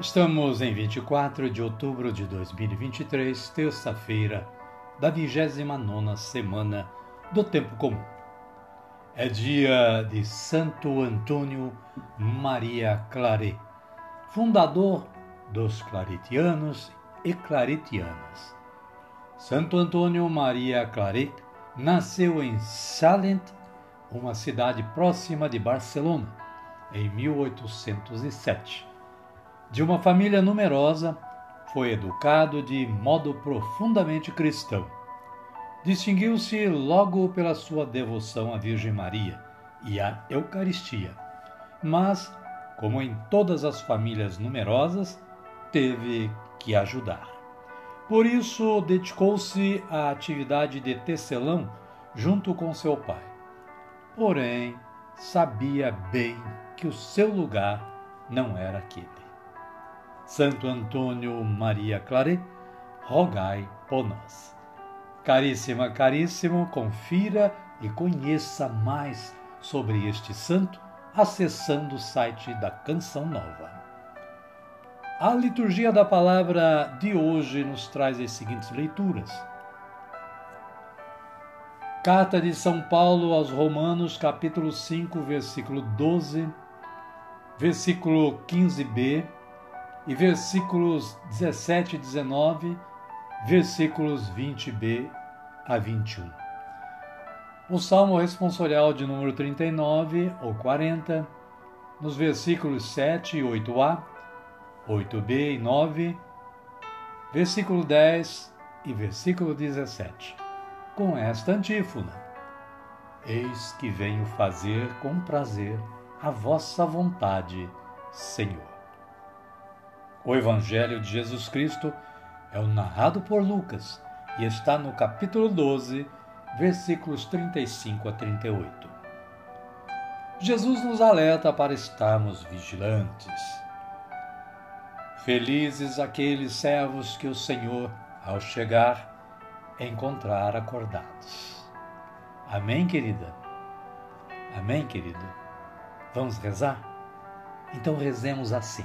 Estamos em 24 de outubro de 2023, terça-feira da 29 semana do Tempo Comum. É dia de Santo Antônio Maria Claret, fundador dos claretianos e claretianas. Santo Antônio Maria Claret nasceu em Salent, uma cidade próxima de Barcelona, em 1807 de uma família numerosa, foi educado de modo profundamente cristão. Distinguiu-se logo pela sua devoção à Virgem Maria e à Eucaristia, mas, como em todas as famílias numerosas, teve que ajudar. Por isso, dedicou-se à atividade de tecelão junto com seu pai. Porém, sabia bem que o seu lugar não era aquele. Santo Antônio Maria Claret, rogai por nós. Caríssima, caríssimo, confira e conheça mais sobre este santo acessando o site da Canção Nova. A liturgia da palavra de hoje nos traz as seguintes leituras. Carta de São Paulo aos Romanos, capítulo 5, versículo 12, versículo 15b e versículos 17 e 19, versículos 20b a 21. O Salmo responsorial de número 39 ou 40, nos versículos 7 e 8a, 8b e 9, versículo 10 e versículo 17, com esta antífona: Eis que venho fazer com prazer a vossa vontade, Senhor. O Evangelho de Jesus Cristo é o narrado por Lucas e está no capítulo 12, versículos 35 a 38. Jesus nos alerta para estarmos vigilantes. Felizes aqueles servos que o Senhor, ao chegar, encontrar acordados. Amém, querida? Amém, querido? Vamos rezar? Então rezemos assim.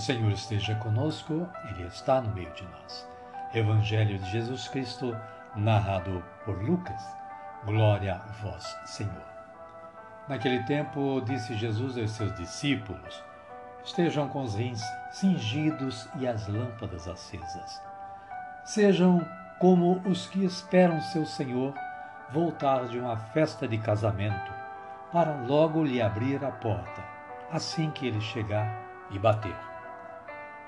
O Senhor esteja conosco, Ele está no meio de nós. Evangelho de Jesus Cristo, narrado por Lucas. Glória a vós, Senhor. Naquele tempo, disse Jesus aos seus discípulos: Estejam com os rins cingidos e as lâmpadas acesas. Sejam como os que esperam seu Senhor voltar de uma festa de casamento, para logo lhe abrir a porta, assim que ele chegar e bater.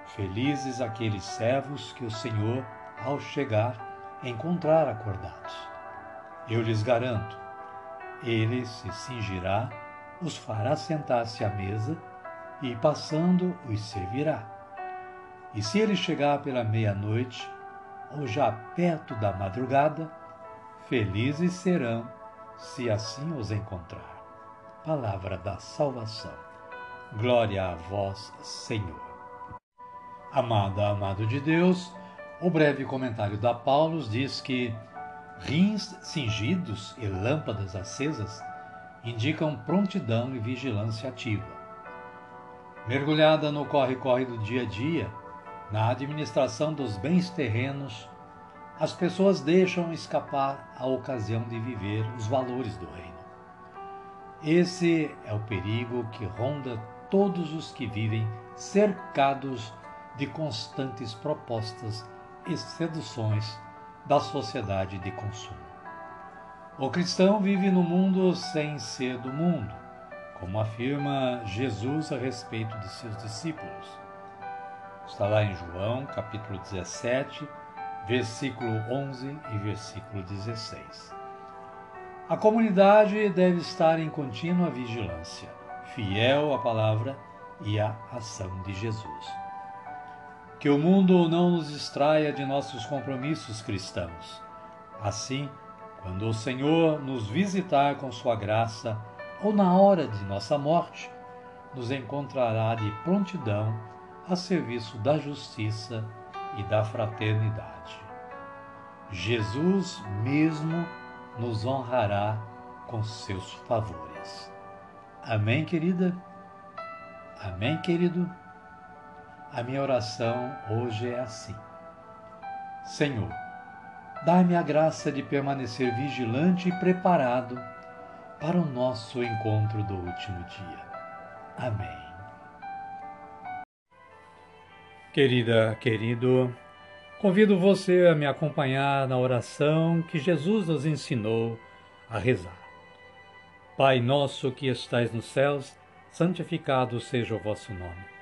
Felizes aqueles servos que o Senhor, ao chegar, encontrar acordados. Eu lhes garanto, ele se cingirá, os fará sentar-se à mesa e, passando, os servirá. E se ele chegar pela meia-noite, ou já perto da madrugada, felizes serão se assim os encontrar. Palavra da salvação. Glória a vós, Senhor. Amada, amado de Deus, o breve comentário da Paulo diz que rins cingidos e lâmpadas acesas indicam prontidão e vigilância ativa. Mergulhada no corre-corre do dia a dia, na administração dos bens terrenos, as pessoas deixam escapar a ocasião de viver os valores do reino. Esse é o perigo que ronda todos os que vivem cercados de constantes propostas e seduções da sociedade de consumo. O cristão vive no mundo sem ser do mundo, como afirma Jesus a respeito de seus discípulos. Está lá em João, capítulo 17, versículo 11 e versículo 16. A comunidade deve estar em contínua vigilância, fiel à palavra e à ação de Jesus. Que o mundo não nos distraia de nossos compromissos cristãos. Assim, quando o Senhor nos visitar com Sua graça, ou na hora de nossa morte, nos encontrará de prontidão a serviço da justiça e da fraternidade. Jesus mesmo nos honrará com seus favores. Amém, querida? Amém, querido? A minha oração hoje é assim: Senhor, dai-me a graça de permanecer vigilante e preparado para o nosso encontro do último dia. Amém. Querida, querido, convido você a me acompanhar na oração que Jesus nos ensinou a rezar. Pai nosso que estais nos céus, santificado seja o vosso nome.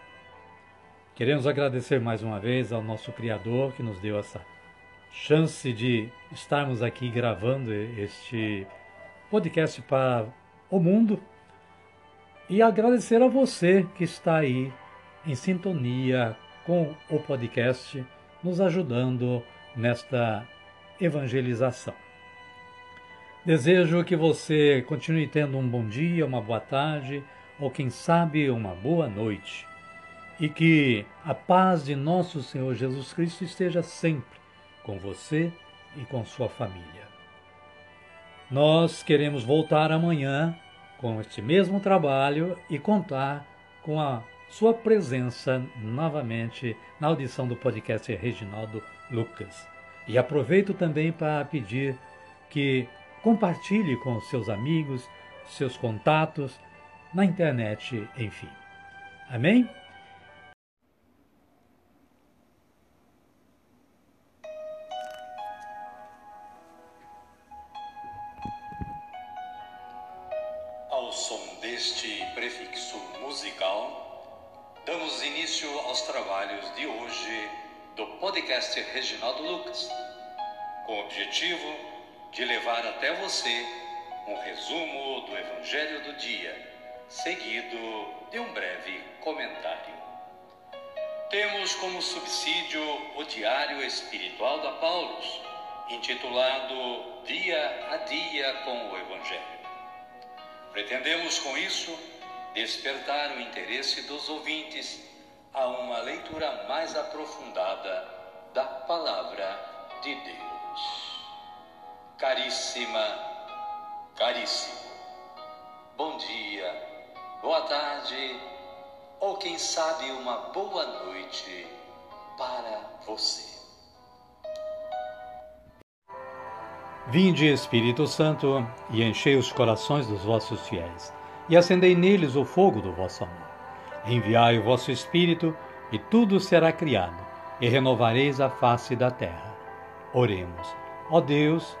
Queremos agradecer mais uma vez ao nosso Criador que nos deu essa chance de estarmos aqui gravando este podcast para o mundo e agradecer a você que está aí em sintonia com o podcast, nos ajudando nesta evangelização. Desejo que você continue tendo um bom dia, uma boa tarde ou, quem sabe, uma boa noite e que a paz de nosso Senhor Jesus Cristo esteja sempre com você e com sua família. Nós queremos voltar amanhã com este mesmo trabalho e contar com a sua presença novamente na audição do podcast Reginaldo Lucas. E aproveito também para pedir que compartilhe com seus amigos, seus contatos, na internet, enfim. Amém? De levar até você um resumo do Evangelho do dia, seguido de um breve comentário. temos como subsídio o Diário Espiritual da Paulus, intitulado Dia a Dia com o Evangelho. Pretendemos com isso despertar o interesse dos ouvintes a uma leitura mais aprofundada da Palavra de Deus. Caríssima, caríssimo, bom dia, boa tarde ou quem sabe uma boa noite para você. Vinde, Espírito Santo, e enchei os corações dos vossos fiéis, e acendei neles o fogo do vosso amor. Enviai o vosso Espírito, e tudo será criado, e renovareis a face da terra. Oremos. Ó Deus,